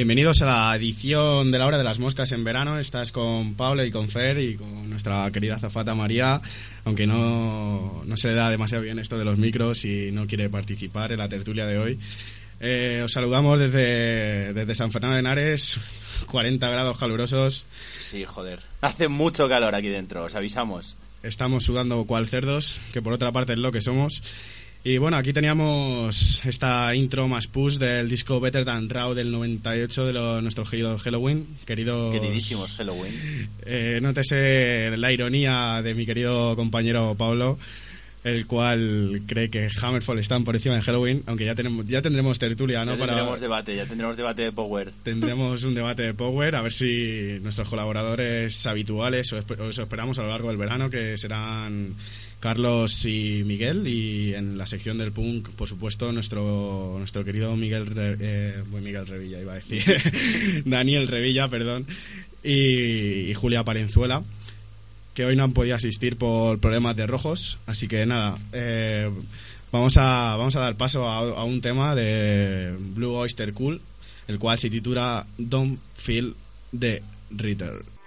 Bienvenidos a la edición de la hora de las moscas en verano. Estás con Pablo y con Fer y con nuestra querida zafata María, aunque no, no se le da demasiado bien esto de los micros y no quiere participar en la tertulia de hoy. Eh, os saludamos desde, desde San Fernando de Henares, 40 grados calurosos. Sí, joder. Hace mucho calor aquí dentro, os avisamos. Estamos sudando cual cerdos, que por otra parte es lo que somos. Y bueno, aquí teníamos esta intro más push del disco Better Than Raw del 98 de lo, nuestro querido Halloween. Querido, Queridísimos Halloween. Eh, nótese la ironía de mi querido compañero Pablo, el cual cree que Hammerfall están por encima de Halloween, aunque ya tenemos ya tendremos tertulia, ¿no? Ya tendremos debate, ya tendremos debate de Power. Tendremos un debate de Power, a ver si nuestros colaboradores habituales, os, os esperamos a lo largo del verano, que serán Carlos y Miguel y en la sección del punk por supuesto nuestro nuestro querido Miguel eh, Miguel Revilla iba a decir. Daniel Revilla perdón. Y, Julia Palenzuela que hoy no han podido asistir por problemas de rojos. Así que nada eh, vamos a vamos a dar paso a, a un tema de Blue Oyster Cool el cual se titula Don't Feel the Return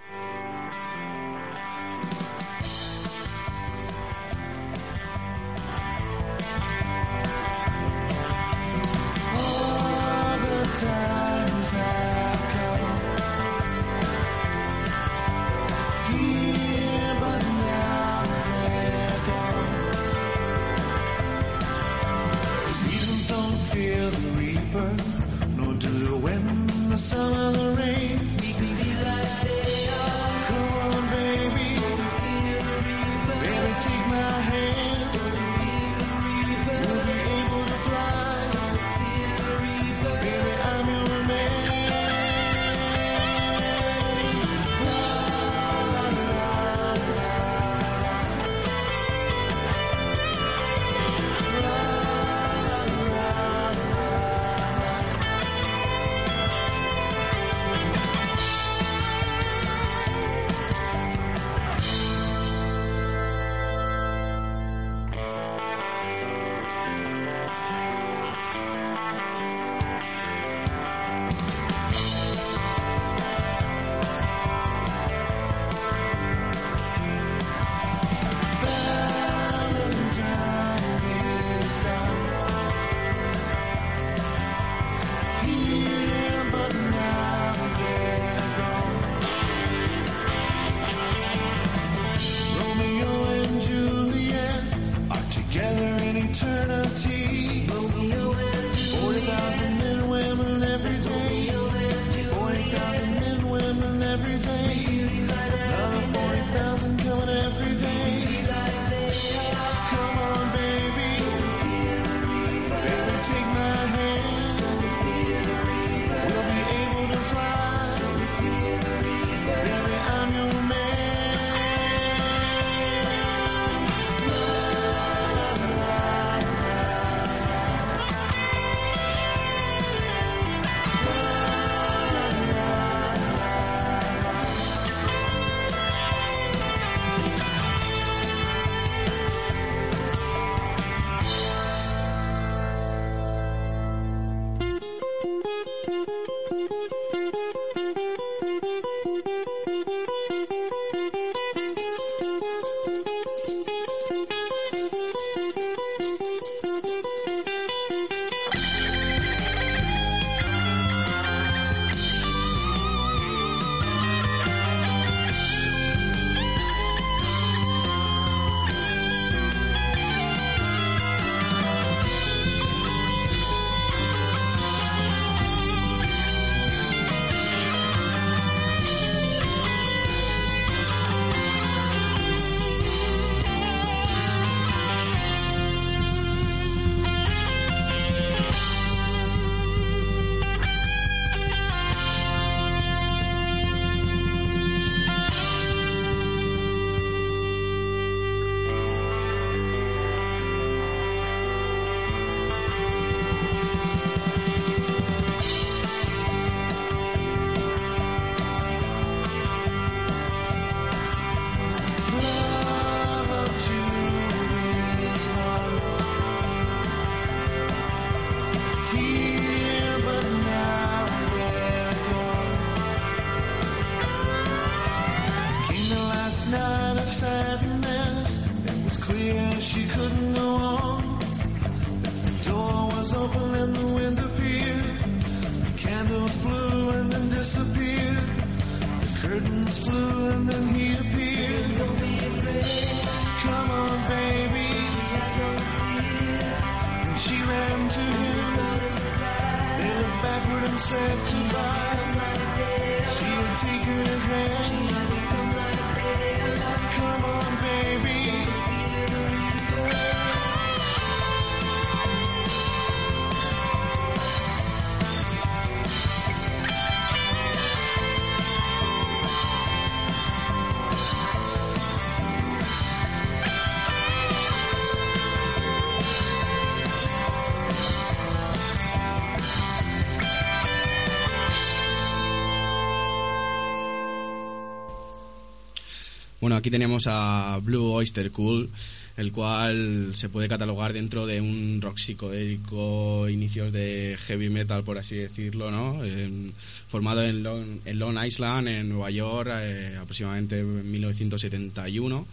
Bueno, aquí tenemos a Blue Oyster Cult, el cual se puede catalogar dentro de un rock psicodélico, inicios de heavy metal, por así decirlo, ¿no? En- formado en Long, en Long Island, en Nueva York, eh, aproximadamente en 1971.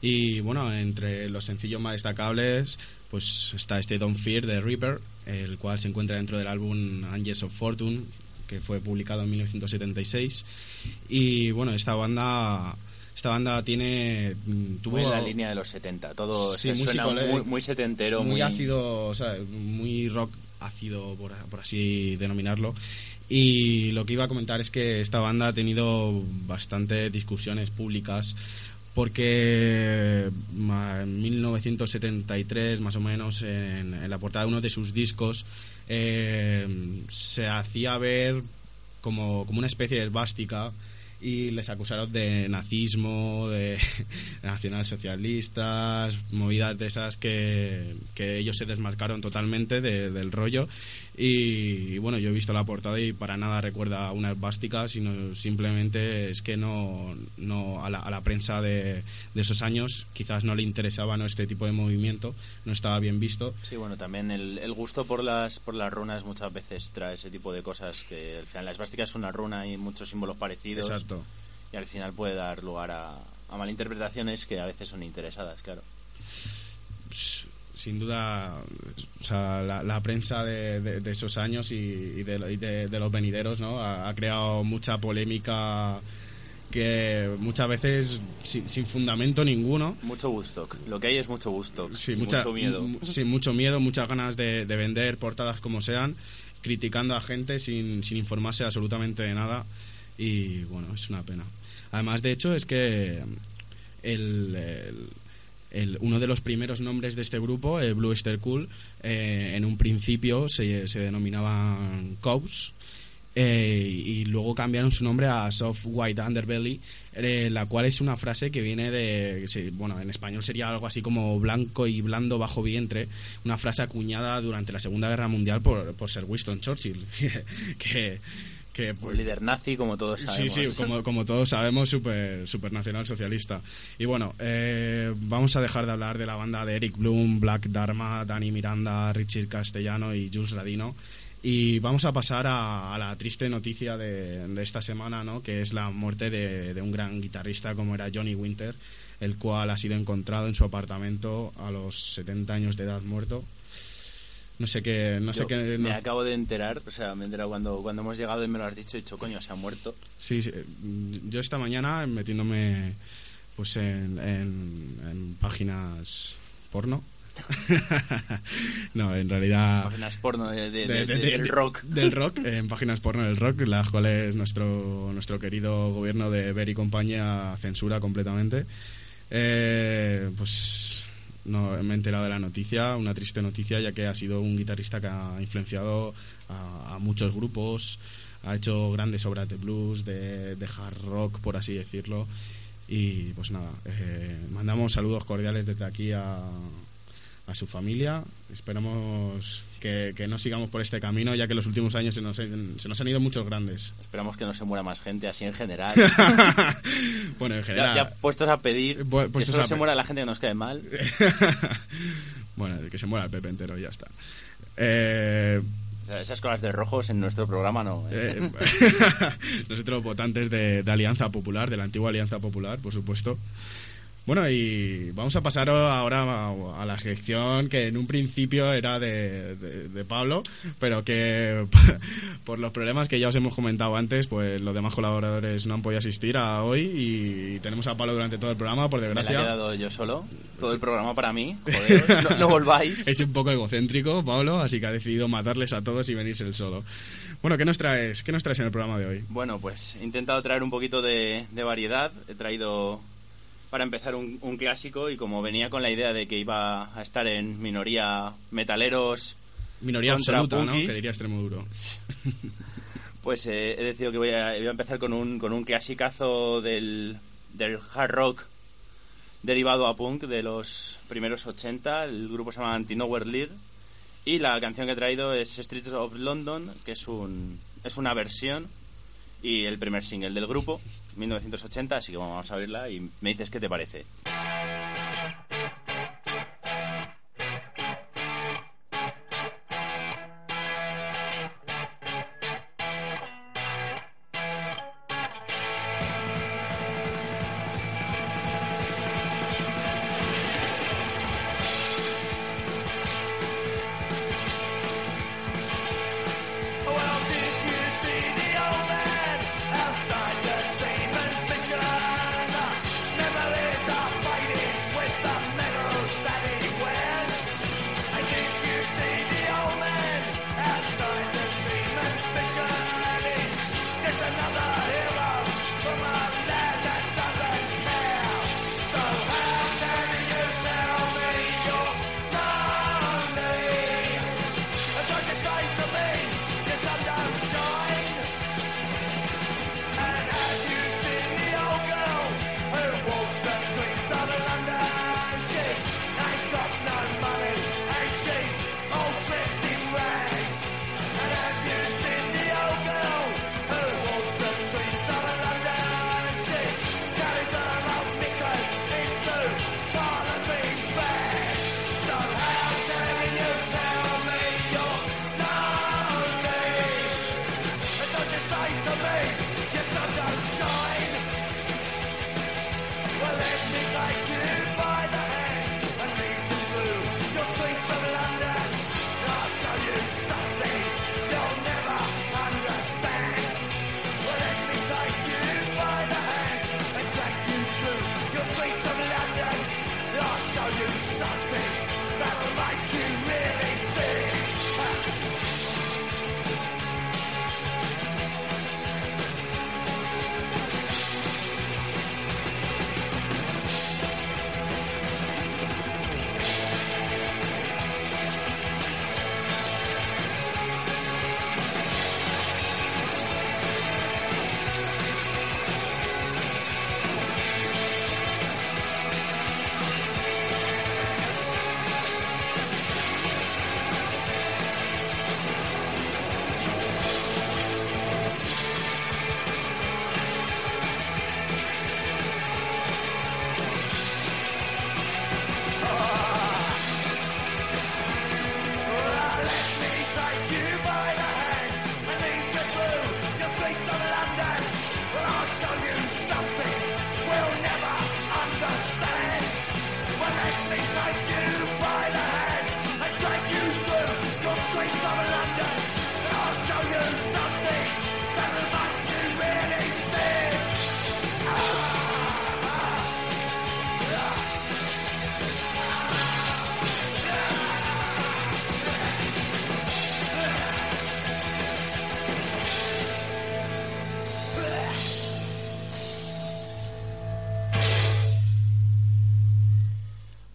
Y bueno, entre los sencillos más destacables, pues está este Don't Fear de Reaper, el cual se encuentra dentro del álbum Angels of Fortune, que fue publicado en 1976. Y bueno, esta banda. Esta banda tiene. mm, Tuvo Muy en la línea de los 70. Todo Sí, se muy suena muy, muy setentero. muy, ácido, o sea, muy rock ácido, por, por así denominarlo. Y lo que iba a comentar es que esta banda ha tenido bastantes discusiones públicas porque en 1973, más o menos, en, en la portada de uno de sus discos, eh, se hacía ver como, como una especie de esvástica y les acusaron de nazismo, de nacionalsocialistas, movidas de esas que, que ellos se desmarcaron totalmente de- del rollo. Y, y bueno, yo he visto la portada y para nada recuerda a una esvástica, sino simplemente es que no, no a, la, a la prensa de, de esos años quizás no le interesaba ¿no? este tipo de movimiento, no estaba bien visto. Sí, bueno, también el, el gusto por las por las runas muchas veces trae ese tipo de cosas que al final la esvástica es una runa y muchos símbolos parecidos Exacto. Y al final puede dar lugar a, a malinterpretaciones que a veces son interesadas, claro. sin duda, o sea, la, la prensa de, de- de esos años y, y de, y de- de los venideros, ¿no? Ha, ha creado mucha polémica que muchas veces sin, sin fundamento ninguno. Mucho gusto. Lo que hay es mucho gusto. Sí, mucha, mucho miedo. sí, mucho miedo, muchas ganas de, de vender portadas como sean, criticando a gente sin, sin informarse absolutamente de nada. Y bueno, es una pena. Además, de hecho, es que el, uno de los primeros nombres de este grupo, el Blue Oyster Cool, eh, en un principio se, se denominaban Cows. eh, y luego cambiaron su nombre a Soft White Underbelly, eh, la cual es una frase que viene de, bueno, en español sería algo así como blanco y blando bajo vientre, una frase acuñada durante la Segunda Guerra Mundial por, por Sir Winston Churchill, que, que Un pues, líder nazi, como todos Sí, sabemos. sí, como, como todos sabemos, super, super nacional socialista. Y bueno, eh, vamos a dejar de hablar de la banda de Eric Bloom, Black Dharma, Dani Miranda, Richard Castellano y Jules Radino. Y vamos a pasar a, a la triste noticia de, de esta semana, ¿no? que es la muerte de, de un gran guitarrista como era Johnny Winter, el cual ha sido encontrado en su apartamento a los 70 años de edad muerto. No sé qué, no sé qué. me acabo de enterar, o sea, me he enterado cuando, cuando hemos llegado y me lo has dicho, he dicho, coño, se ha muerto. Sí, sí, mm, yo esta mañana metiéndome pues en, en, en páginas porno. no, en realidad Páginas porno de, de- de- de- de- de- del de- rock. del rock, en páginas porno del rock, las cuales nuestro nuestro querido gobierno de Ver y compañía censura completamente. Eh, pues no me he enterado de la noticia, una triste noticia, ya que ha sido un guitarrista que ha influenciado a, muchos grupos, ha hecho grandes obras de blues, de, de hard rock, por así decirlo. Y pues nada, eh, mandamos saludos cordiales desde aquí a, a su familia. Esperamos que, que no sigamos por este camino, ya que en los últimos años se nos, se nos han ido muchos grandes. Esperamos que no se muera más gente, así en general. bueno, en general. ya puestos a pedir Bu- que puestos solo a se muera la gente que nos cae mal. bueno, que se muera el Pepe entero, ya está. Eh, esas cosas de rojos en nuestro programa no. ¿eh? eh, nosotros votantes de, de Alianza Popular, de la antigua Alianza Popular, por supuesto. Bueno, y vamos a pasar ahora a, a la sección que en un principio era de, de- de Pablo, pero que por los problemas que ya os hemos comentado antes, pues los demás colaboradores no han podido asistir a hoy y tenemos a Pablo durante todo el programa, por Me la he desgracia. quedado yo solo. Todo el programa para mí. Joder, no, no volváis. Es un poco egocéntrico, Pablo, así que ha decidido matarles a todos y venirse él solo. Bueno, ¿qué nos traes? ¿Qué nos traes en el programa de hoy? Bueno, pues he intentado traer un poquito de, de variedad. He traído, para empezar, un, un clásico y como venía con la idea de que iba a estar en minoría metaleros, Minoría absoluta, ¿no? Que diría extremo duro. pues eh, he decidido que voy a, voy a empezar con un, con un clasicazo del, del hard rock derivado a punk de los primeros 80. El grupo se llama Anti-Nowhere League. Y la canción que he traído es Streets of London, que es, un, es una versión y el primer single del grupo, 1980, así que vamos a abrirla y me dices qué te parece.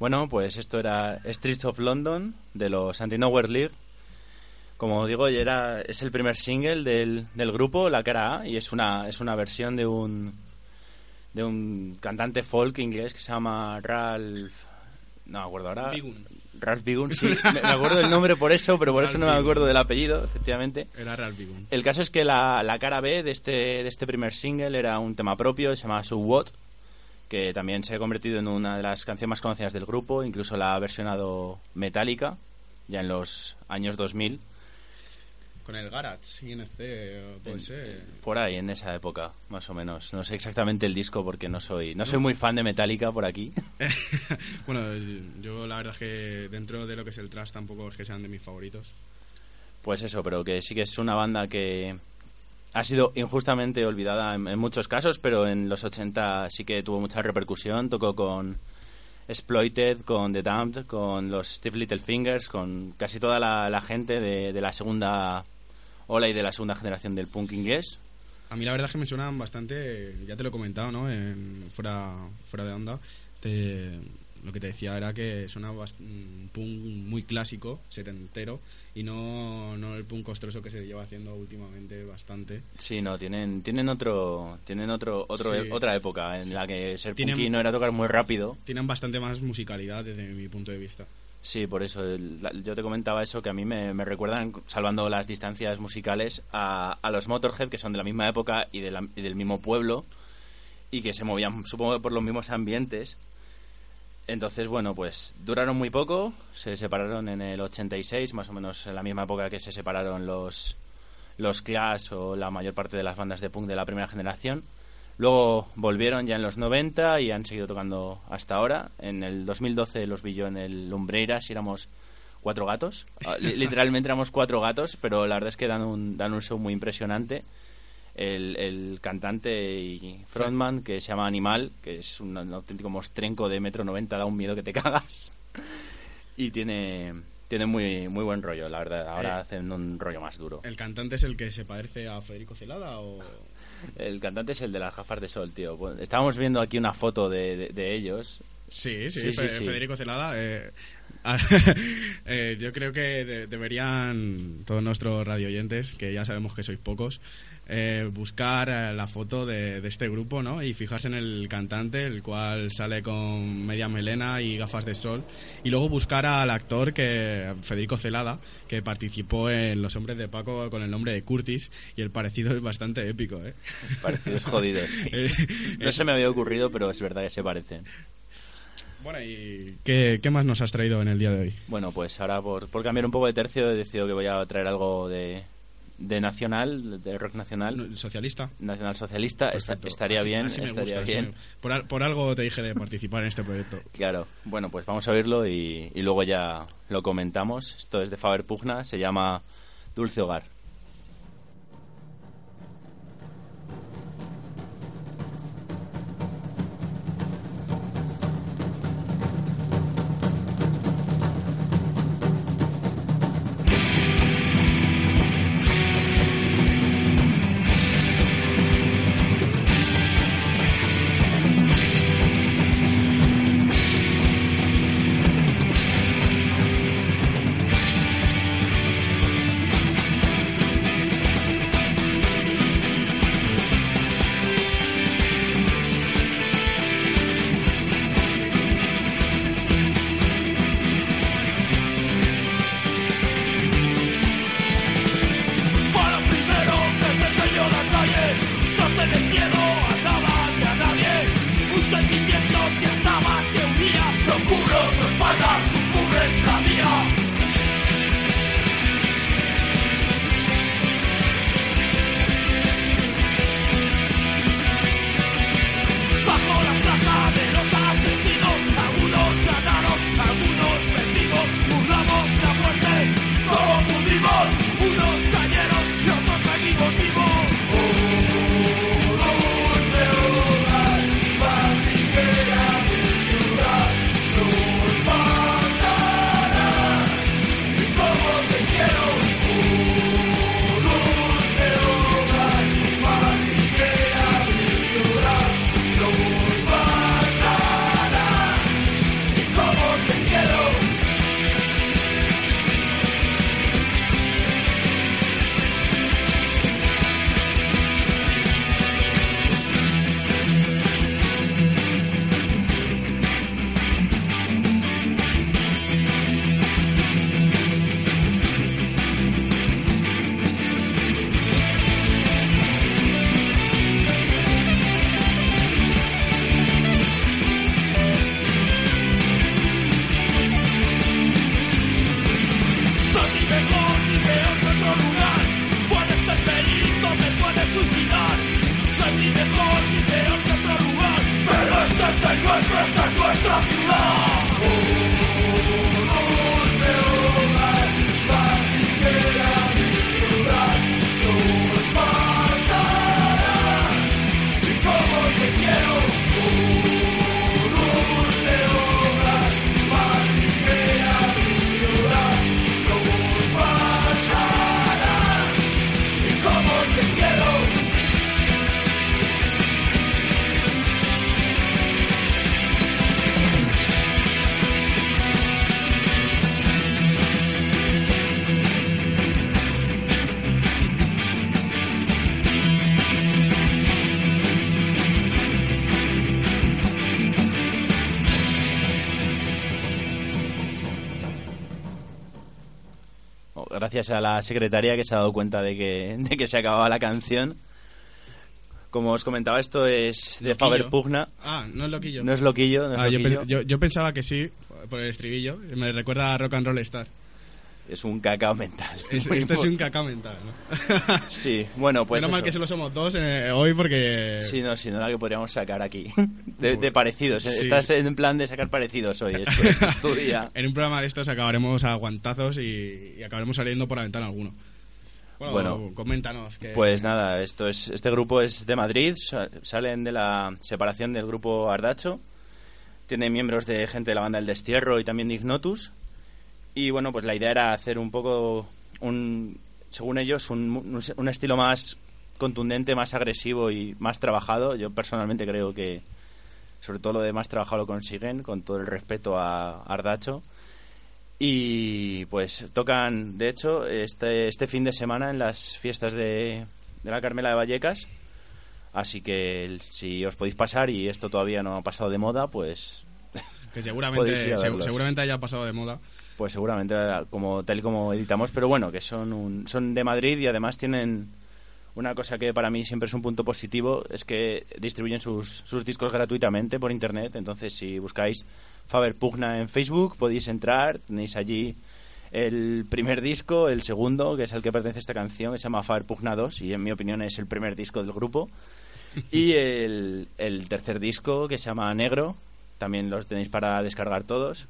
Bueno, pues esto era Streets of London de los Anti-Nowhere League. Como digo, era, es el primer single del, del grupo, la cara A, y es una, es una versión de un, de un cantante folk inglés que se llama Ralph... No me acuerdo ahora. Bigun. Ralph Bigun, sí. Me, acuerdo del nombre por eso, pero por Ralph eso no me Bigun. acuerdo del apellido, efectivamente. Era Ralph Bigun. El caso es que la, la cara B de este, de este primer single era un tema propio, se llama So What, que también se ha convertido en una de las canciones más conocidas del grupo, incluso la ha versionado Metallica, ya en los años 2000. con el Garage, INC, puede ser. Por ahí, en esa época, más o menos. No sé exactamente el disco porque no soy no soy muy fan de Metallica por aquí. bueno, yo la verdad es que dentro de lo que es el trash tampoco es que sean de mis favoritos. Pues eso, pero que sí que es una banda que ha sido injustamente olvidada en, muchos casos, pero en los 80 sí que tuvo mucha repercusión. Tocó con Exploited, con The Damned, con los Steve Little Fingers, con casi toda la, gente de, de la segunda ola y de la segunda generación del punk inglés. A mí la verdad es que me suenan bastante, ya te lo he comentado, ¿no? En, fuera, fuera de onda. Te- lo que te decía era que suena bast- un punk muy clásico, setentero, y no, no el punk costroso que se lleva haciendo últimamente bastante. Sí, no, tienen, tienen otro, tienen otro, otro Sí. otra época en la que ser Tienen- punky no era tocar muy rápido. Tienen bastante más musicalidad desde mi punto de vista. Sí, por eso el- la- yo te comentaba eso que a mí me, me recuerdan, salvando las distancias musicales, a, a los Motorhead que son de la misma época y, de la- y del mismo pueblo y que se movían, supongo, por los mismos ambientes. Entonces, bueno, pues duraron muy poco, se separaron en el 86, más o menos en la misma época que se separaron los, los Clash o la mayor parte de las bandas de punk de la primera generación. Luego volvieron ya en los 90 y han seguido tocando hasta ahora. En el 2012 los vi yo en el Lumbreiras y éramos cuatro gatos. Ah, li- Literalmente éramos cuatro gatos, pero la verdad es que dan un, dan un show muy impresionante. El, el cantante y frontman que se llama Animal, que es un, un auténtico mostrenco de metro noventa, da un miedo que te cagas. Y tiene, tiene muy, muy buen rollo, la verdad. Ahora Eh, hacen un rollo más duro. ¿El cantante es el que se parece a Federico Celada o...? El cantante es el de las gafas de sol, tío. Bueno, estábamos viendo aquí una foto de, de- de ellos. Sí, sí, Sí, sí, Fe- sí. Federico Celada. eh, eh, yo creo que de- deberían todos nuestros radioyentes, que ya sabemos que sois pocos, eh, buscar eh, la foto de, de este grupo, ¿no? Y fijarse en el cantante, el cual sale con media melena y gafas de sol. Y luego buscar al actor, que Federico Celada, que participó en Los Hombres de Paco con el nombre de Curtis. Y el parecido es bastante épico, ¿eh? Parecidos jodidos. Eh, No se me había ocurrido, pero es verdad que se parecen. Bueno, ¿y qué, qué más nos has traído en el día de hoy? Bueno, pues ahora por, por cambiar un poco de tercio he decidido que voy a traer algo de, de nacional, de rock nacional, ¿Socialista? nacional socialista. Esta- estaría Así- bien, así estaría gusta, así bien. me- por, por algo te dije de participar en este proyecto. Claro. Bueno, pues vamos a oírlo y, y luego ya lo comentamos. Esto es de Faber Pugna, se llama Dulce Hogar. Gracias a la secretaria que se ha dado cuenta de que, de que se acababa la canción. Como os comentaba, esto es de. Faber Pugna. Ah, no es loquillo. No es loquillo, no es, Ah, loquillo. yo- yo pensaba que sí, por el estribillo. Me recuerda a Rock and Roll Star. Es un cacao mental. Es- esto es un cacao mental, ¿no? Sí, bueno, pues Menos mal que solo somos dos eh, hoy porque... Sí, no, sí, no la que podríamos sacar aquí. De, de parecidos. Sí. Estás en plan de sacar parecidos hoy. Esto, es tu día. En un programa de estos acabaremos a guantazos y, y acabaremos saliendo por la ventana alguno. Bueno, Bueno, coméntanos. Que... Pues nada, esto es, este grupo es de Madrid, sa- salen de la separación del grupo Ardacho, tiene miembros de gente de la banda El Destierro y también de Ignotus, y bueno, pues la idea era hacer un poco, un, según ellos, un, un- estilo más contundente, más agresivo y más trabajado. Yo personalmente creo que sobre todo lo de más trabajado lo consiguen, con todo el respeto a Ardacho. Y pues tocan, de hecho, este, este fin de semana en las fiestas de, de la Carmela de Vallecas. Así que si os podéis pasar y esto todavía no ha pasado de moda, pues, Que seguramente, seg- verlos. seguramente haya pasado de moda. Pues seguramente como tal y como editamos. Pero bueno, que son, un- son de Madrid y además tienen una cosa que para mí siempre es un punto positivo, es que distribuyen sus, sus discos gratuitamente por internet. Entonces si buscáis Faber Pugna en Facebook podéis entrar, tenéis allí el primer disco, el segundo, que es el que pertenece a esta canción, que se llama Faber Pugna 2 y en mi opinión es el primer disco del grupo. Y el, el tercer disco, que se llama Negro, también los tenéis para descargar todos.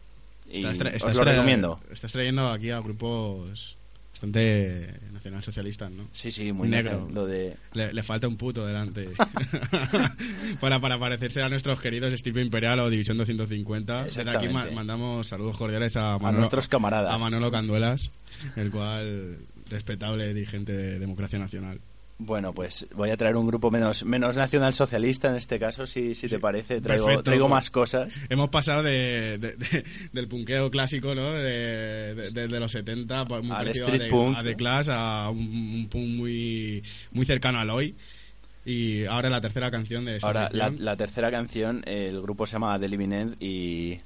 Y os lo recomiendo. Estás trayendo aquí a grupos bastante nacionalsocialistas, ¿no? Sí, sí, muy Negro. Lo de... Le, le falta un puto delante. para, para parecerse a nuestros queridos Estilo Imperial o División 250. Desde aquí ma- mandamos saludos cordiales a, Manolo, nuestros camaradas. A Manolo Canduelas, el cual respetable dirigente de Democracia Nacional. Bueno, pues voy a traer un grupo menos, menos nacionalsocialista en este caso, si, si te parece. Traigo, Perfecto. traigo más cosas. Hemos pasado de, de- de- del punkeo clásico, ¿no? De, los 70, pues, muy Al parecido street a, punk. a The Clash, a un, un punk muy, muy cercano al hoy. Y ahora la tercera canción de esta Ahora, la, tercera canción, el grupo se llama The Living End y,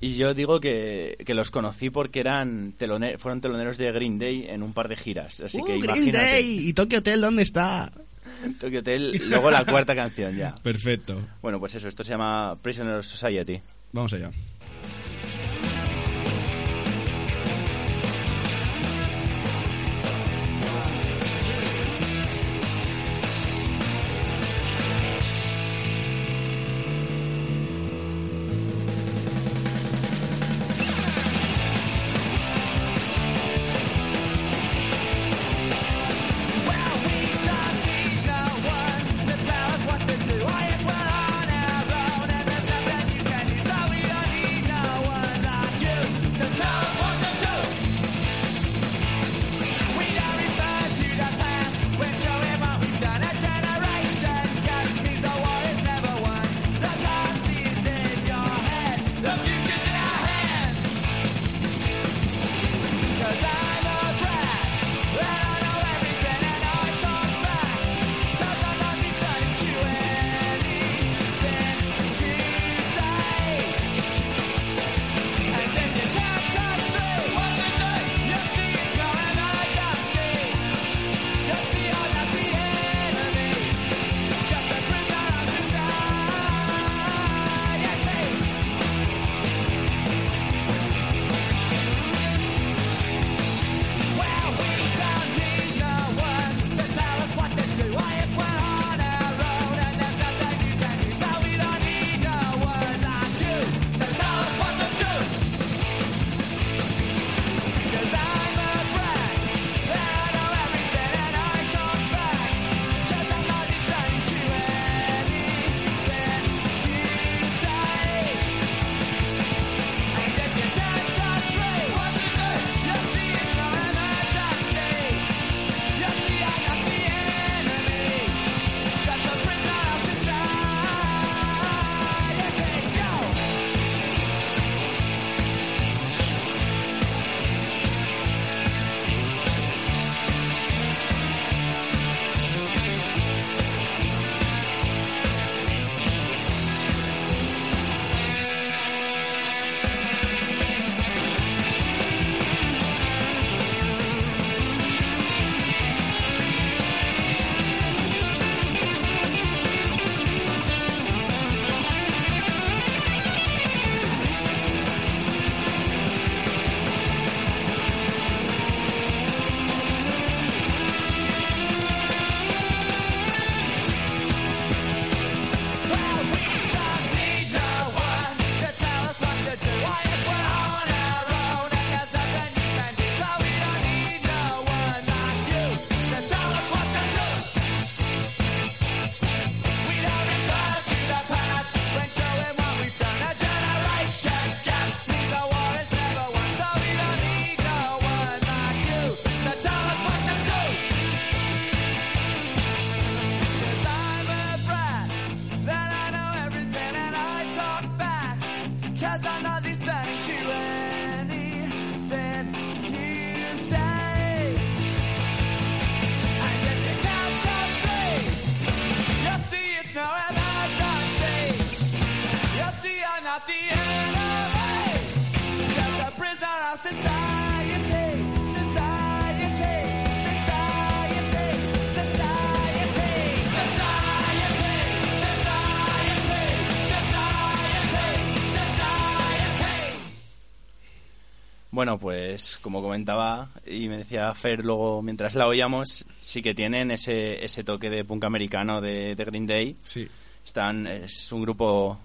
y yo digo que, que los conocí porque eran telone- fueron teloneros de Green Day en un par de giras. Así que ¡Uh, Green imagínate. Day! ¿Y Tokyo Hotel dónde está? Tokyo Hotel, luego la cuarta canción ya. Perfecto. Bueno, pues eso, esto se llama Prisoner Society. Vamos allá. Bueno, pues como comentaba y me decía Fer luego mientras la oíamos, sí que tienen ese, ese toque de punk americano de, de Green Day. Sí. Están, es un grupo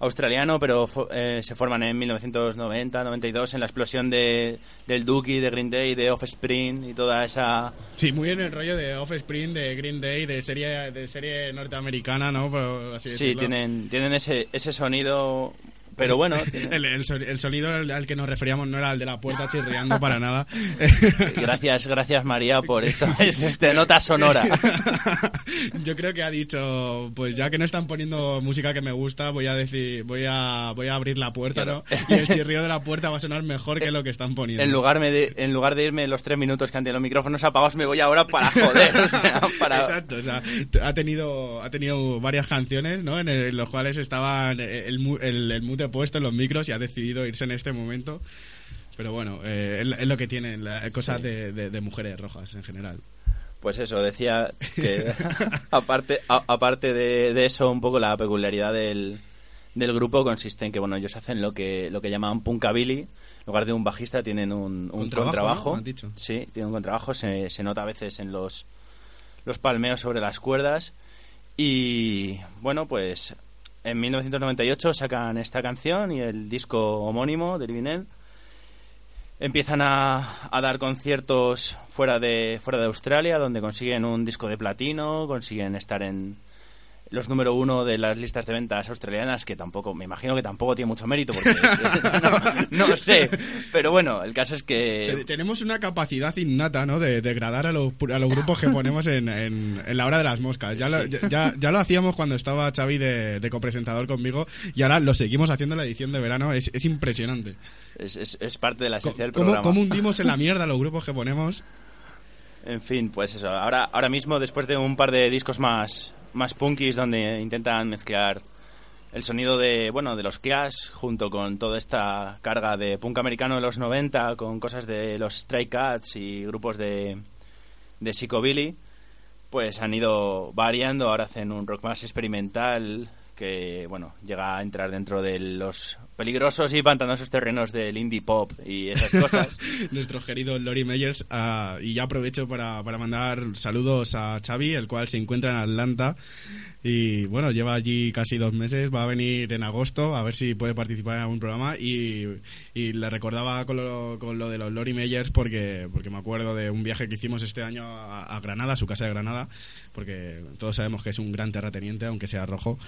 australiano, pero eh, se forman en 1990, 92 en la explosión de, del Dookie, de Green Day, de Offspring y toda esa... Sí, muy en el rollo de Offspring, de Green Day, de serie de serie norteamericana, ¿no? Así Sí, decirlo. tienen, tienen ese, ese sonido, pero bueno, El, el el sonido al que nos referíamos no era el de la puerta chirriando para nada. gracias, gracias María por esto, es este nota sonora. Yo creo que ha dicho, pues ya que no están poniendo música que me gusta, voy a decir, voy a, voy a abrir la puerta, Claro. ¿no? Y el chirrío de la puerta va a sonar mejor que lo que están poniendo. En lugar, me de, en lugar de irme los tres minutos que tenido los micrófonos apagados, me voy ahora para joder, o sea, para... Exacto, o sea, ha tenido, ha tenido varias canciones, ¿no? En, el- en los cuales estaban el, mu- el, el mute puesto en los micros y ha decidido irse en este momento. Pero bueno, eh, es, lo que tienen, la- cosas de, de- de mujeres rojas en general. Pues eso, decía que aparte, a- aparte de, de eso, un poco la peculiaridad del, del grupo consiste en que bueno ellos hacen lo que lo que llaman punkabilly. En lugar de un bajista tienen un, un Contrabajo, contrabajo. ¿no? ¿Me has dicho? Sí, tienen un contrabajo. Se, se nota a veces en los, los palmeos sobre las cuerdas. Y bueno, pues en 1998 sacan esta canción y el disco homónimo de Living End. Empiezan a, a dar conciertos fuera de, fuera de Australia, donde consiguen un disco de platino, consiguen estar en los número uno de las listas de ventas australianas, que tampoco, me imagino que tampoco tiene mucho mérito, porque es- no, no sé. Pero bueno, el caso es que Tenemos una capacidad innata, ¿no? De degradar a los, a los grupos que ponemos en, en- en la hora de las moscas. Ya, lo, ya, ya lo hacíamos cuando estaba Xavi de, de copresentador conmigo y ahora lo seguimos haciendo en la edición de verano. Es, es impresionante. es, parte de la esencia del ¿Cómo, programa. cómo hundimos en la mierda a los grupos que ponemos? En fin, pues eso. Ahora, ahora mismo, después de un par de discos más, más punkis donde intentan mezclar el sonido de, bueno, de los Clash junto con toda esta carga de punk americano de los 90 con cosas de los Stray Cats y grupos de, de Psychobilly, pues han ido variando. Ahora hacen un rock más experimental que, bueno, llega a entrar dentro de los peligrosos y pantanosos terrenos del indie pop y esas cosas. Nuestro querido Lori Meyers. ah, y ya aprovecho para, para mandar saludos a Xavi, el cual se encuentra en Atlanta. Y bueno, lleva allí casi dos meses. Va a venir en agosto a ver si puede participar en algún programa. Y, y le recordaba con lo, con lo de los Lori Meyers porque, porque me acuerdo de un viaje que hicimos este año a, a Granada, a su casa de Granada. Porque todos sabemos que es un gran terrateniente, aunque sea rojo.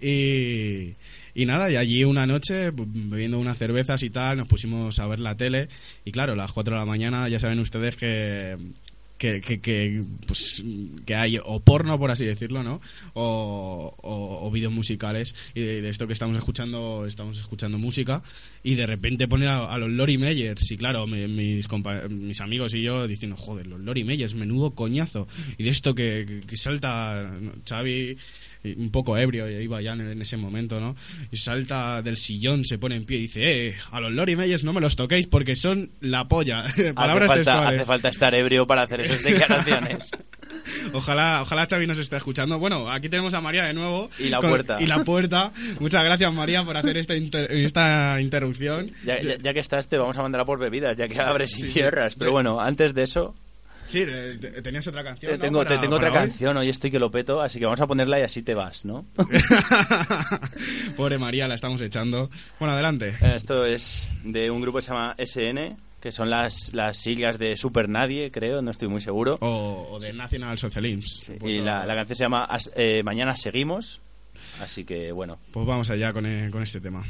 Y, y nada, y allí una noche, bebiendo unas cervezas y tal, nos pusimos a ver la tele. Y claro, a las 4 de la mañana ya saben ustedes que, que, que, que, pues, que hay o porno, por así decirlo, ¿no? O, o, o vídeos musicales. Y de, de esto que estamos escuchando, estamos escuchando música. Y de repente pone a, los Lori Meyers. Y claro, mi- mis, compa- mis amigos y yo diciendo, joder, los Lori Meyers, menudo coñazo. Y de esto que, que- salta. Xavi un poco ebrio iba ya en, ese momento, ¿no? Y salta del sillón, se pone en pie y dice, eh, a los Lori Meyers no me los toquéis porque son la polla. Palabras hace, falta, hace falta estar ebrio para hacer esas declaraciones. Ojalá, ojalá Xavi nos esté escuchando. Bueno, aquí tenemos a María de nuevo. Y la puerta. Y la puerta. Muchas gracias, María, por hacer esta, inter- esta interrupción. Ya, ya- ya que estás, te vamos a mandar a por bebidas, ya que abres y Sí, sí. cierras. Pero Sí. bueno, antes de eso, Sí, eh, te- tenías otra canción. te ¿no? tengo, te Para- tengo otra hoy. canción. Hoy estoy que lo peto, así que vamos a ponerla y así te vas, ¿no? Pobre María, la estamos echando. Bueno, adelante. Eh, Esto es de un grupo que se llama SN, que son las, las siglas de Super Nadie, creo, no estoy muy seguro. O, o de National Socialism. Y la, la canción se llama eh, Mañana Seguimos. Así que bueno, Pues vamos allá con, eh, con este tema.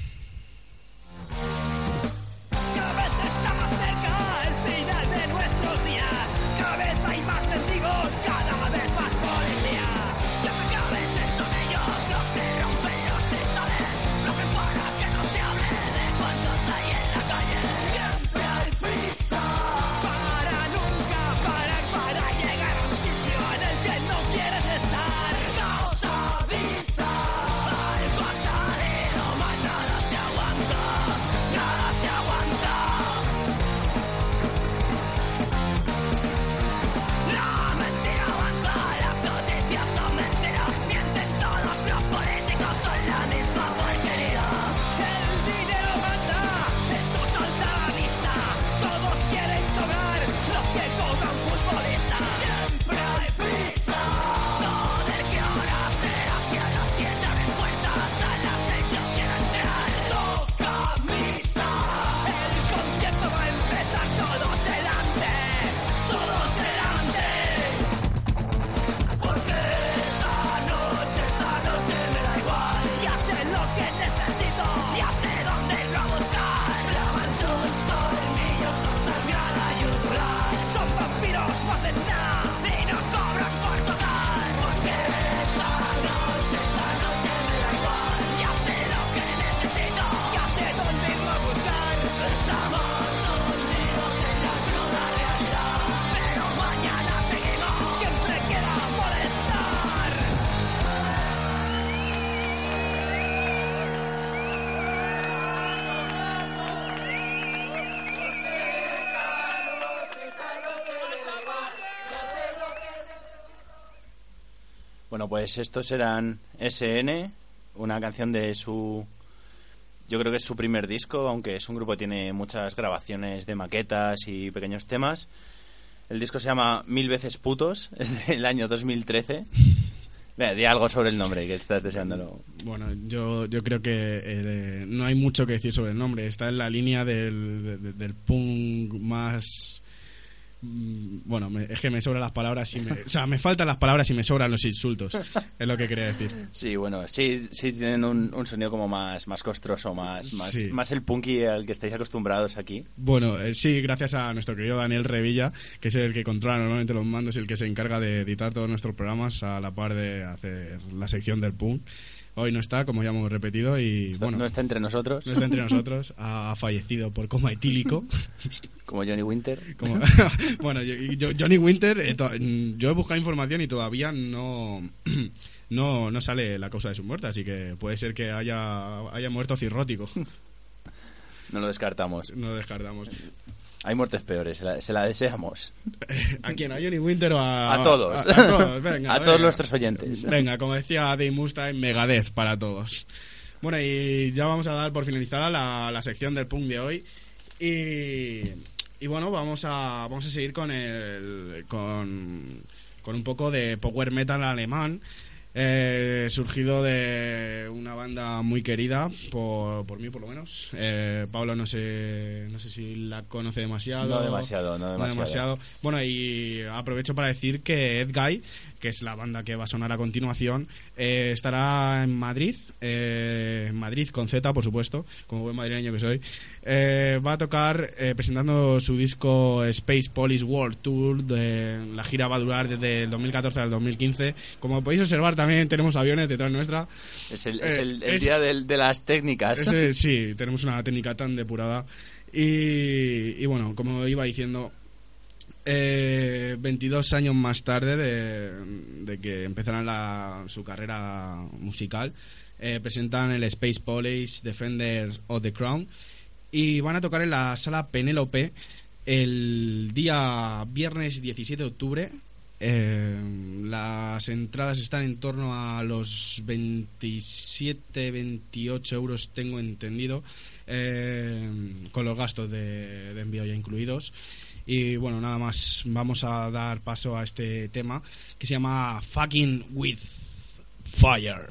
Pues estos eran SN, una canción de su... Yo creo que es su primer disco, aunque es un grupo que tiene muchas grabaciones de maquetas y pequeños temas. El disco se llama Mil veces putos, es del año 2013. Venga, di algo sobre el nombre, que estás deseándolo. Bueno, yo, yo creo que eh, no hay mucho que decir sobre el nombre. Está en la línea del, de- de- del punk más... mm, Bueno, me- es que me sobran las palabras y me... O sea, me faltan las palabras y me sobran los insultos. Es lo que quería decir. Sí, bueno, sí, sí tienen un, un sonido como más, más costroso, más, más, Sí. más el punky al que estáis acostumbrados aquí. Bueno, eh, sí, gracias a nuestro querido Daniel Revilla, que es el que controla normalmente los mandos y el que se encarga de editar todos nuestros programas a la par de hacer la sección del punk. Hoy no está, como ya hemos repetido, y Está- bueno, no está entre nosotros, no está entre nosotros, ha, fallecido por coma etílico. como Johnny Winter. Como- bueno, yo- yo- Johnny Winter, eh, to- yo he buscado información y todavía no, no, no sale la causa de su muerte, así que puede ser que haya, haya muerto cirrótico. No lo descartamos. No lo descartamos. Hay muertes peores, se la, se la deseamos. ¿A quién? ¿A Johnny Winter o a...? A todos. A, a todos, venga, A todos venga. nuestros oyentes. Venga, como decía Dave Mustaine, Megadeth para todos. Bueno, y ya vamos a dar por finalizada la, la sección del punk de hoy. Y, y bueno, vamos a, vamos a seguir con, el, con, con un poco de power metal alemán. Eh, surgido de una banda muy querida por, por mí por lo menos. Eh, Pablo no sé no sé si la conoce demasiado. No demasiado, no demasiado. bueno, y aprovecho para decir que Ed Guy, que es la banda que va a sonar a continuación, eh, estará en Madrid, eh, Madrid con Z, por supuesto, como buen madrileño que soy. Eh, va a tocar presentando su disco Space Police World Tour. De, la gira va a durar desde el 2014 al 2015. Como podéis observar, también tenemos aviones detrás nuestra. Es el, es el, el es- día del- de las técnicas. Sí, tenemos una técnica tan depurada. Y, y bueno, como iba diciendo, eh, 22 años más tarde de, que empezaran la- su carrera musical, eh, presentan el Space Police Defenders of the Crown y van a tocar en la sala Penélope el día viernes 17 de octubre. Eh, las entradas están en torno a los 27, 28 euros, tengo entendido, eh, con los gastos de envío ya incluidos. Y bueno, nada más, vamos a dar paso a este tema que se llama Fucking with Fire.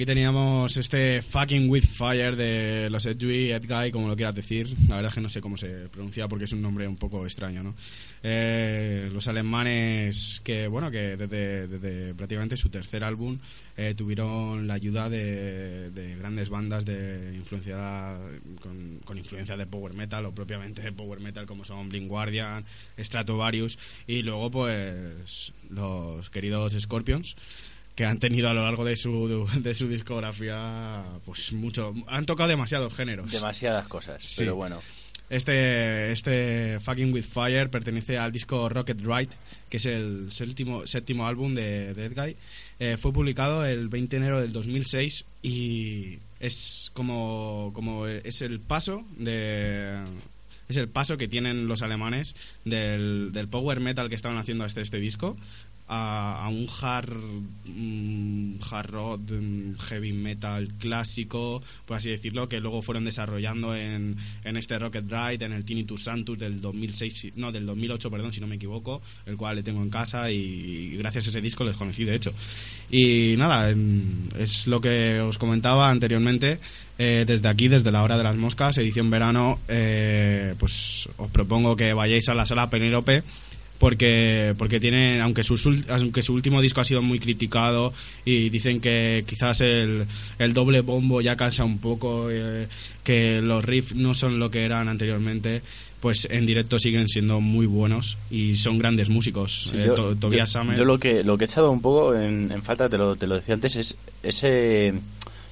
Aquí teníamos este Fucking With Fire de los Edgy, Edguy, como lo quieras decir. La verdad es que no sé cómo se pronuncia porque es un nombre un poco extraño, ¿no? Eh, los alemanes que, bueno, que desde, prácticamente su tercer álbum eh, tuvieron la ayuda de, de grandes bandas de influencia con, con influencia de power metal o propiamente power metal como son Blind Guardian, Stratovarius y luego pues los queridos Scorpions que han tenido a lo largo de su, de su discografía pues mucho han tocado demasiados géneros Demasiadas cosas, Sí. pero bueno. este, este Fucking With Fire pertenece al disco Rocket Ride, que es el séptimo, séptimo álbum de Dead Guy. Eh, fue publicado el 20 de enero del 2006 y es como, como es el paso de es el paso que tienen los alemanes del, del power metal que estaban haciendo hasta este disco a, un hard mm, hard rock mm, heavy metal clásico por así decirlo que luego fueron desarrollando en, en este Rocket Ride en el Tinnitus Santus del 2006 si- no del 2008 perdón si no me equivoco el cual le tengo en casa y, gracias a ese disco les conocí de hecho. Y nada es lo que os comentaba anteriormente eh, desde aquí, desde la hora de las moscas, edición verano, eh, pues os propongo que vayáis a la sala Penélope porque porque tienen aunque su aunque su último disco ha sido muy criticado y dicen que quizás el, el doble bombo ya cansa un poco eh, que los riffs no son lo que eran anteriormente pues en directo siguen siendo muy buenos y son grandes músicos. Sí, Eh, yo, To- Tobias yo- yo lo que lo que he echado un poco en, en falta, te lo, te lo decía antes, es ese...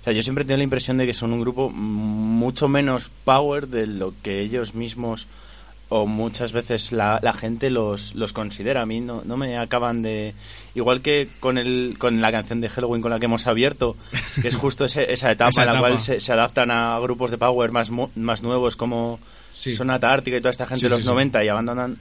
O sea, yo siempre tengo la impresión de que son un grupo mucho menos power de lo que ellos mismos o muchas veces la, la gente los, los considera. A mí no, no me acaban de... Igual que con, el, con la canción de Halloween con la que hemos abierto, que es justo ese- esa etapa Esa en la etapa. cual se, se adaptan a grupos de power más, más nuevos como Sí. Sonata Ártica y toda esta gente Sí, de los sí. 90 y abandonan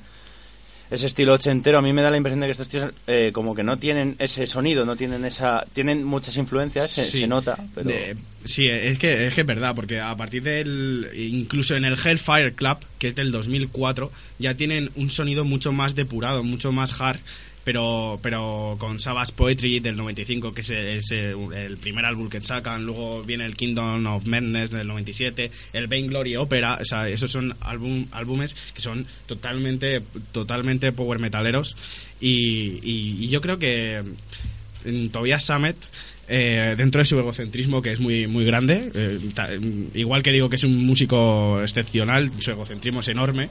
ese estilo ochentero, a mí me da la impresión de que estos tíos eh, como que no tienen ese sonido, no tienen esa... Tienen muchas influencias, se, se nota, pero... De- sí, es que, es que es verdad, porque a partir del. Incluso en el Hellfire Club, que es del 2004, ya tienen un sonido mucho más depurado, mucho más hard. Pero, pero con Savage Poetry del 95, que es, el, primer álbum que sacan, luego viene el Kingdom of Madness del 97, el Vainglory Opera, o sea, esos son álbum, álbumes que son totalmente, totalmente power metaleros. Y, y- y yo creo que en Tobias Sammet, eh, dentro de su egocentrismo que es muy muy grande, eh, igual que digo que es un músico excepcional, su egocentrismo es enorme,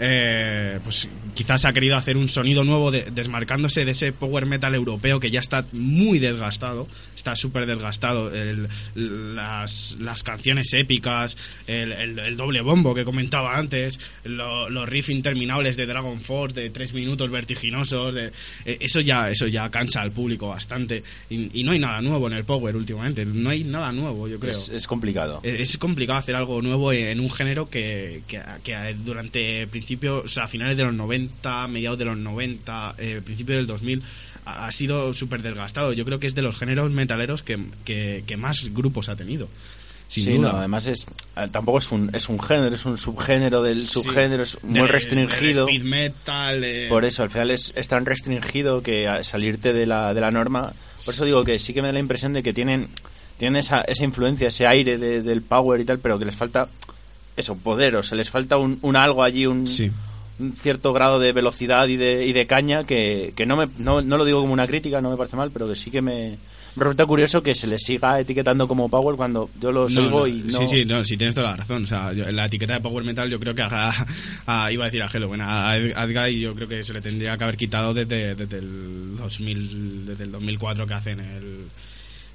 eh, pues quizás ha querido hacer un sonido nuevo de- desmarcándose de ese power metal europeo que ya está muy desgastado, está súper desgastado, el- las, las canciones épicas, el doble bombo que comentaba antes, lo- los riffs interminables de Dragon Force de tres minutos vertiginosos, de, eh, eso ya eso ya cansa al público bastante y, y no hay nada nuevo en el power últimamente, no hay nada nuevo yo creo. es, es complicado. Eh, Es complicado hacer algo nuevo en un género que, que, que durante principios, o sea, finales de los 90, mediados de los 90, eh, principios del 2000, ha, ha sido súper desgastado. Yo creo que es de los géneros metaleros que, que, que más grupos ha tenido. Sin sí, duda. no, además es eh, tampoco es un es un género, es un subgénero del Sí. subgénero, es muy De- restringido. de speed metal, de- Por eso, al final es, es tan restringido que salirte de la, de la norma. Por eso digo que sí que me da la impresión de que tienen, tienen esa, esa influencia, ese aire de- del power y tal, pero que les falta eso, poder, o se les falta un, un algo allí, un, Sí. un cierto grado de velocidad y de, y de caña que, que no, me, no, no lo digo como una crítica, no me parece mal, pero que sí que me, me resulta curioso que se les siga etiquetando como power cuando yo los No, oigo no, y no... Sí, sí, no, sí, tienes toda la razón. O sea, yo- la etiqueta de Power Metal yo creo que a, a- iba a decir a Halloween, a, a Edguy yo creo que se le tendría que haber quitado desde, desde el 2000, desde el 2004 que hacen el,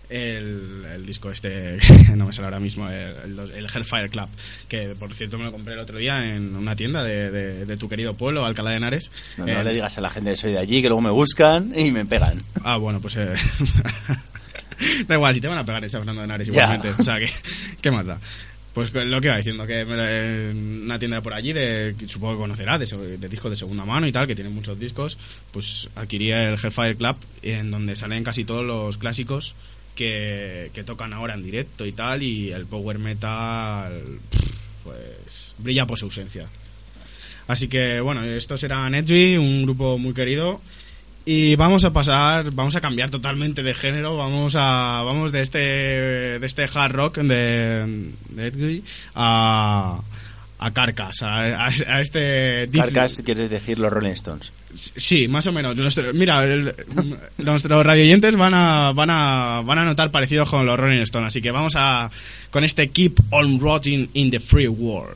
el, el disco este, no me sale ahora mismo, el, el, el Hellfire Club, que por cierto me lo compré el otro día en una tienda de, de- de tu querido pueblo, Alcalá de Henares. No, no Eh, le digas a la gente que soy de allí, que luego me buscan y me pegan. Ah, bueno, pues. eh, da igual, si te van a pegar echando de Henares Ya. igualmente. O sea, que, ¿qué más da? Pues lo que iba diciendo, que una tienda por allí, de, supongo que conocerá, de, de discos de segunda mano y tal, que tiene muchos discos, pues adquiría el Hellfire Club, en donde salen casi todos los clásicos que, tocan ahora en directo y tal, y el power metal, pues brilla por su ausencia. Así que bueno, estos eran Edgy, un grupo muy querido. Y vamos a pasar, vamos a cambiar totalmente de género, vamos a vamos de este de este hard rock de, de Edguy a a a- a este Carcas, quieres decir los Rolling Stones. Sí, más o menos. Nuestro- mira, el- nuestros radioyentes van a, van a van a notar parecidos con los Rolling Stones, así que vamos a con este Keep on Rotting in the Free World.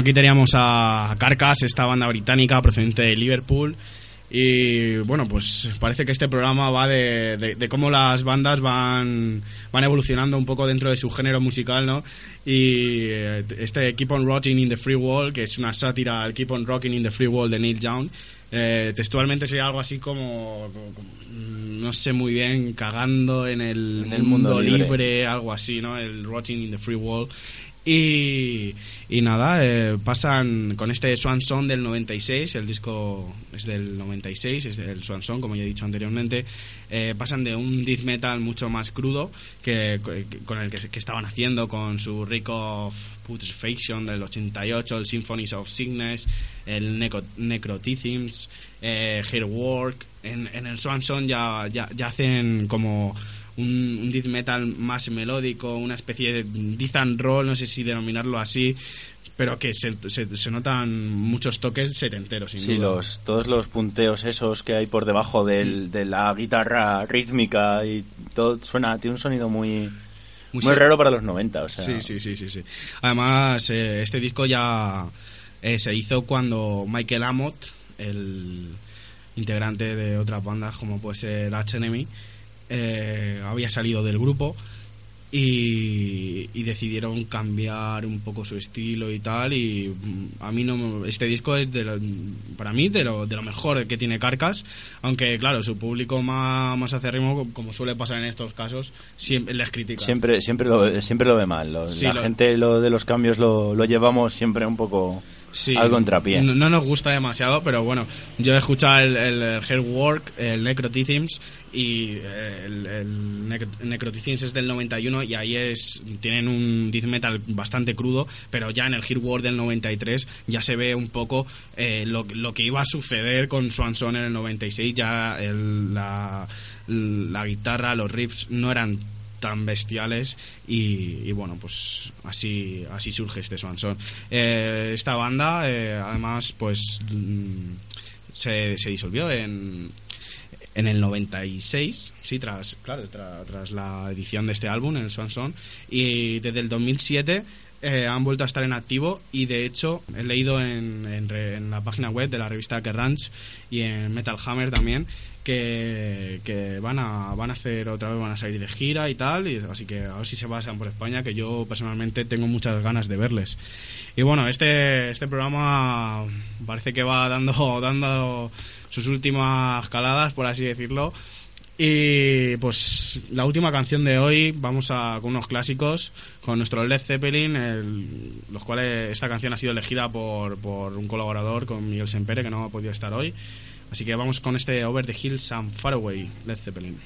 Aquí teníamos a Carcass, esta banda británica procedente de Liverpool. Y bueno, pues parece que este programa va de, de- de cómo las bandas van, van evolucionando un poco dentro de su género musical, ¿no? Y eh, este Keep on Rocking in the Free World, que es una sátira al Keep on Rocking in the Free World de Neil Young, eh, textualmente sería algo así como, como- no sé muy bien, cagando en el, En el mundo libre. libre, algo así, ¿no? El Rotting in the Free World. Y, y nada, eh, pasan con este Swan Song del 96, el disco es del 96, es del Swan Song, como ya he dicho anteriormente, eh, pasan de un death metal mucho más crudo que, con el que, estaban haciendo con su Rick of Putrefaction del 88, el Symphonies of Sickness, el Necro, Necrotisms, eh, Hair Work. En, en el Swan Song ya, ya, ya hacen como un, un death metal más melódico, una especie de death and roll, no sé si denominarlo así, pero que se, se, se notan muchos toques setenteros, sin Sí, duda. los, todos los punteos esos que hay por debajo del- de la guitarra rítmica y todo suena, tiene un sonido muy, muy, raro para los 90, o sea. Sí, sí, sí, sí, sí. Además, eh, este disco ya eh, se hizo cuando Michael Amott, el integrante de otras bandas como puede ser Arch Enemy, eh, había salido del grupo y, y decidieron cambiar un poco su estilo y tal y mm, a mí no este disco es de lo- para mí de lo, de lo mejor que tiene Carcas aunque claro su público más, más acérrimo como suele pasar en estos casos siempre les critica Siempre, siempre, lo, siempre lo ve mal. lo- Sí, la gente lo de los cambios lo, lo llevamos siempre un poco Sí, al contrapié. No, no nos gusta demasiado, pero bueno, yo he escuchado el, el, el Hairwork, el Necroticisms y eh, el, el Necro- es del 91 y ahí es tienen un death metal bastante crudo, pero ya en el Hairwork del 93 ya se ve un poco eh, lo, lo que iba a suceder con Swanson en el 96, ya el- la, la guitarra, los riffs no eran tan bestiales y, bueno pues así así surge este Swanson. Eh, esta banda eh, además pues mm, se, se disolvió en en el 96 sí tras claro tra- tras la edición de este álbum el Swanson y desde el 2007 eh, han vuelto a estar en activo y de hecho he leído en, en re- en la página web de la revista Kerrang y en Metal Hammer también que, van a van a hacer otra vez van a salir de gira y tal y así que a ver si se pasan por España que yo personalmente tengo muchas ganas de verles y bueno este este programa parece que va dando dando sus últimas caladas por así decirlo y pues la última canción de hoy vamos a con unos clásicos con nuestro Led Zeppelin, el- los cuales esta canción ha sido elegida por, por un colaborador con Miguel Sempere que no ha podido estar hoy. Así que vamos con este Over the Hills and Far Away, Led Zeppelin.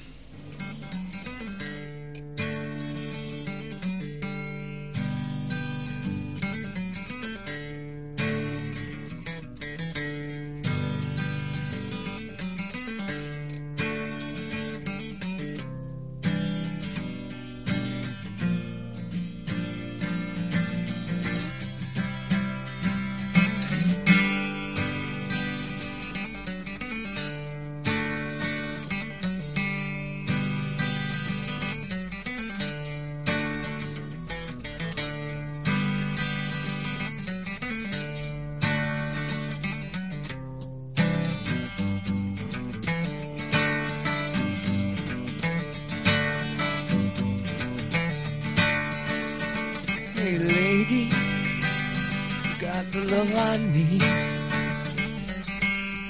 Love I need.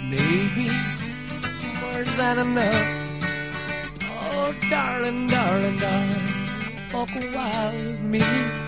Maybe more than enough. Oh, darling, darling, darling, walk a while with me.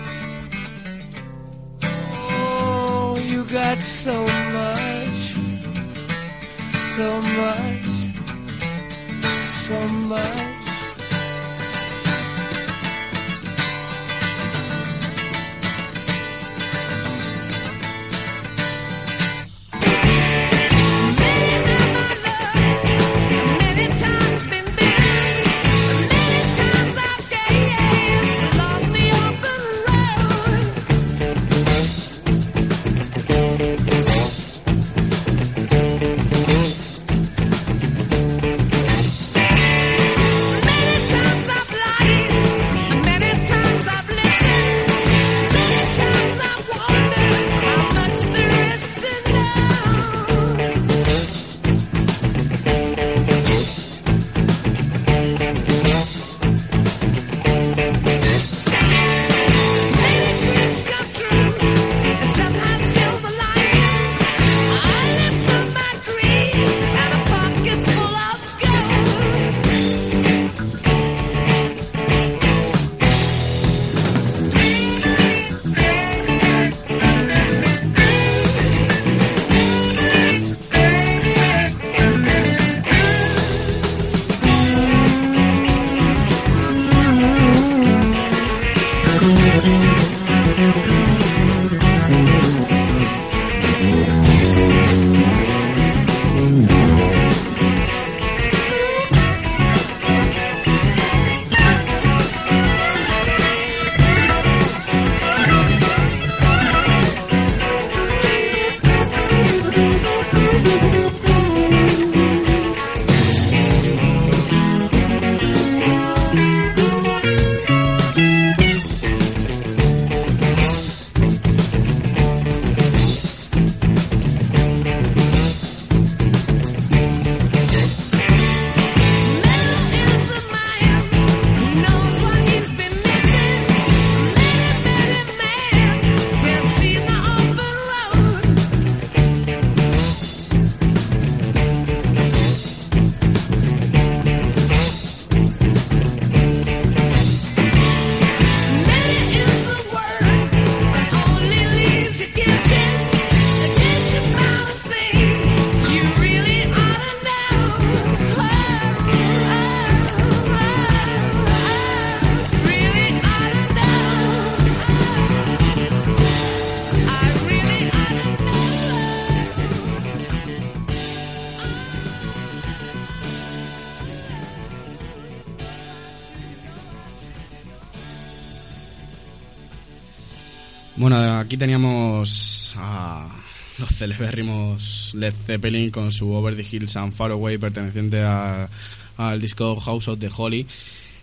Celebérrimos Led Zeppelin con su Over the Hills and Far Away perteneciente a- al disco House of the Holy.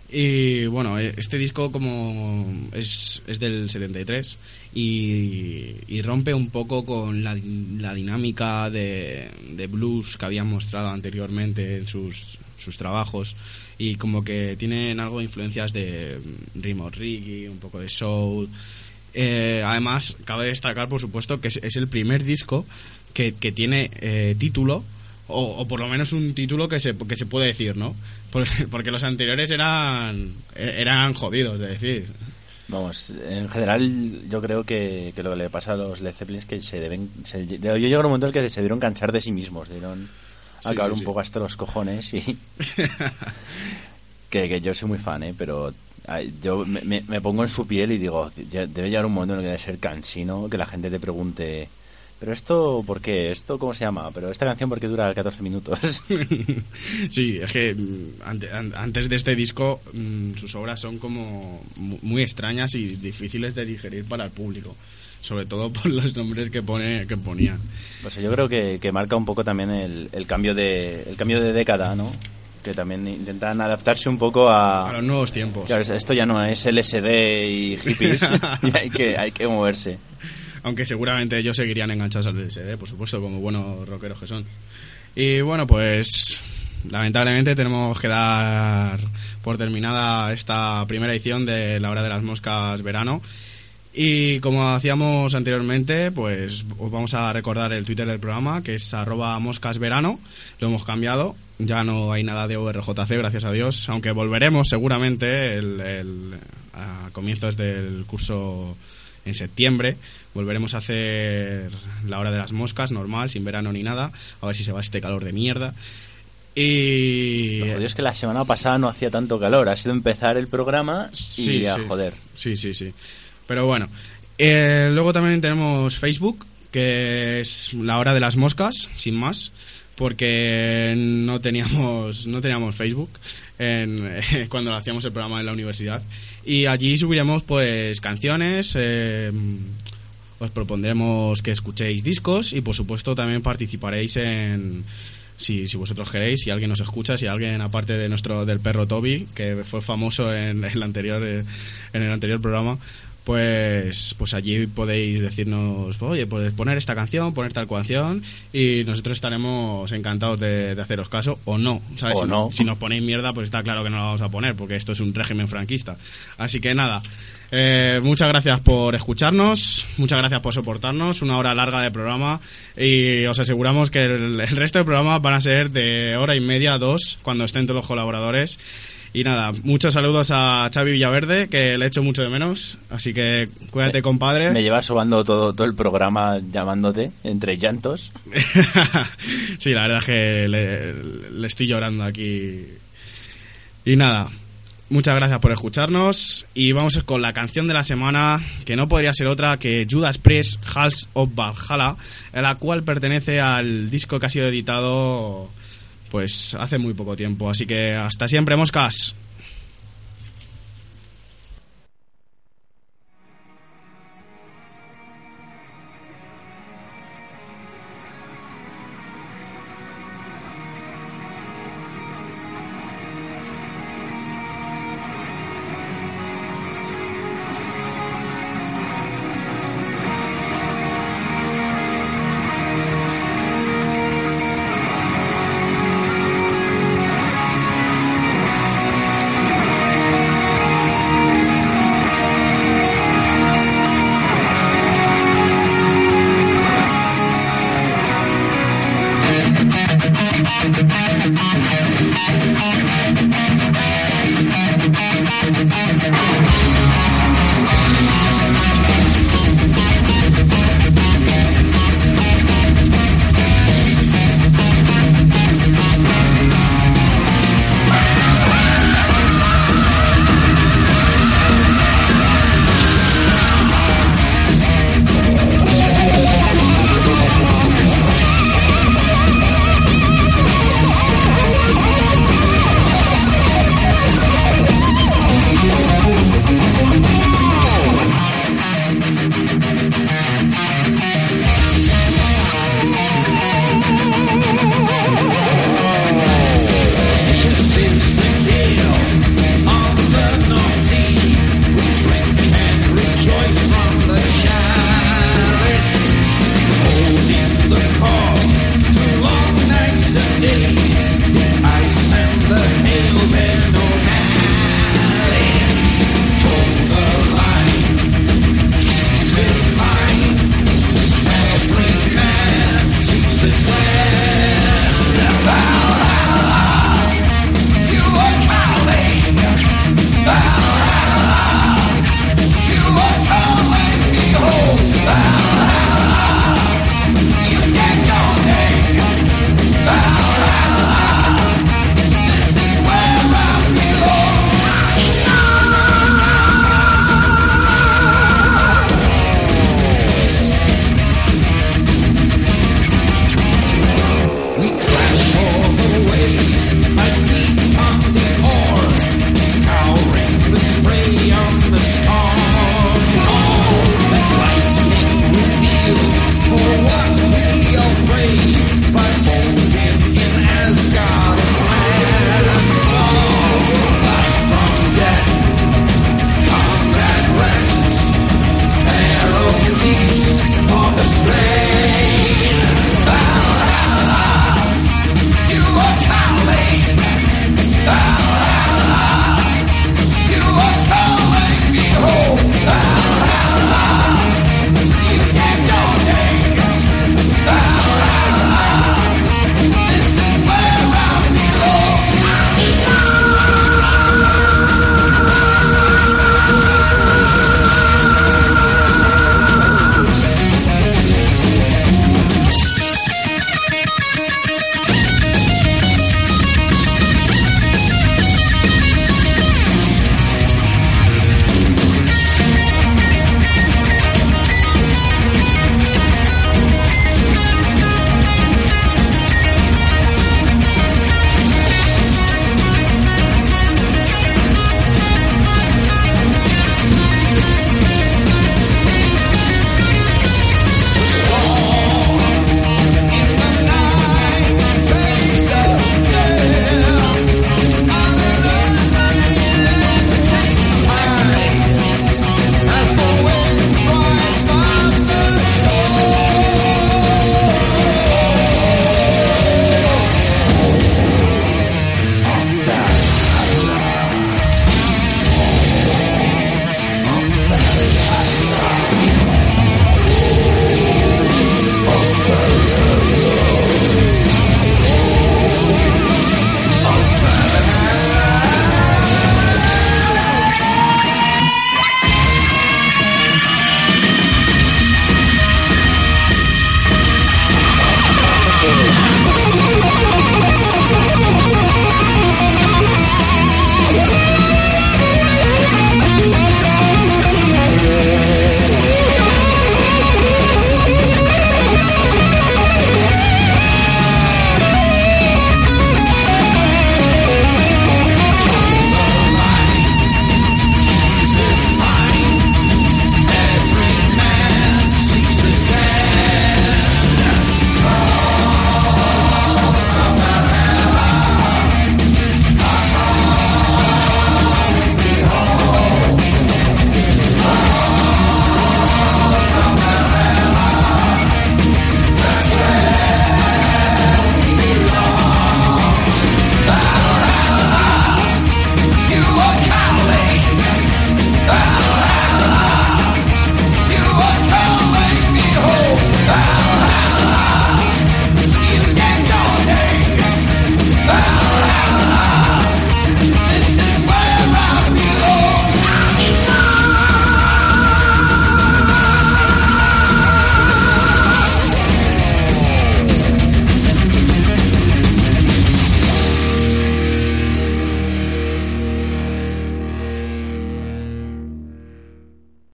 Y bueno, eh, este disco como es, es del 73 y, y rompe un poco con la, la dinámica de, blues que habían mostrado anteriormente en sus, sus trabajos y como que tienen algo de influencias de mm, ritmo reggae, un poco de soul. Eh, además, cabe destacar, por supuesto, que es, es el primer disco que, que tiene eh, título, o, o por lo menos un título que se, que se puede decir, ¿no? Porque, porque los anteriores eran, eran jodidos de decir. Vamos, en general yo creo que, que lo que le pasa a los Led Zeppelin es que se deben... Se, yo llego a un momento en el que se dieron cansar de sí mismos, dieron Sí, acabar sí, un sí. poco hasta los cojones y... que, que yo soy muy fan, ¿eh? Pero yo me, me- me pongo en su piel y digo, debe llegar un momento en el que debe ser cansino que la gente te pregunte... ¿Pero esto por qué? ¿Esto cómo se llama? ¿Pero esta canción por qué dura 14 minutos? sí, es que mm, ante- an- antes de este disco mm, sus obras son como mu- muy extrañas y difíciles de digerir para el público. Sobre todo por los nombres que, pone, que ponían. Pues yo creo que, que marca un poco también el, el cambio de el cambio de década, ¿no? Que también intentan adaptarse un poco a... A los nuevos tiempos. Claro, es- esto ya no es LSD y hippies, y hay que, hay que moverse. Aunque seguramente ellos seguirían enganchados al LSD, por supuesto, como buenos rockeros que son. Y bueno, pues lamentablemente tenemos que dar por terminada esta primera edición de La Hora de las Moscas Verano. Y como hacíamos anteriormente, pues os vamos a recordar el Twitter del programa, que es arroba moscasverano. Lo hemos cambiado. Ya no hay nada de ORJC, gracias a Dios. Aunque volveremos seguramente el, el- a comienzos del curso en septiembre. Volveremos a hacer la hora de las moscas, normal, sin verano ni nada. A ver si se va este calor de mierda. Y... Lo jodido es que la semana pasada no hacía tanto calor. Ha sido empezar el programa y Sí, a sí. joder. Sí, sí, sí. Pero bueno. Eh, luego también tenemos Facebook, que es la hora de las moscas, sin más, porque no teníamos, no teníamos Facebook en, cuando hacíamos el programa en la universidad. Y allí subiremos pues canciones, eh, os propondremos que escuchéis discos y por supuesto también participaréis en si, si vosotros queréis, si alguien nos escucha, si alguien aparte de nuestro del perro Toby, que fue famoso en, el anterior eh, en el anterior programa, pues pues allí podéis decirnos, oye, puedes poner esta canción, poner tal canción y nosotros estaremos encantados de, de haceros caso o no, ¿sabes? O si, no. si nos ponéis mierda, pues está claro que no la vamos a poner porque esto es un régimen franquista. Así que nada, eh, muchas gracias por escucharnos, muchas gracias por soportarnos, una hora larga de programa y os aseguramos que el, el resto de programas van a ser de hora y media a dos cuando estén todos los colaboradores. Y nada, muchos saludos a Xavi Villaverde, que le echo mucho de menos, así que cuídate compadre. Me llevas sobando todo, todo el programa llamándote entre llantos. sí, la verdad es que le, le estoy llorando aquí. Y nada, muchas gracias por escucharnos y vamos con la canción de la semana, que no podría ser otra que Judas Priest, Halls of Valhalla, la cual pertenece al disco que ha sido editado pues hace muy poco tiempo. Así que hasta siempre, moscas.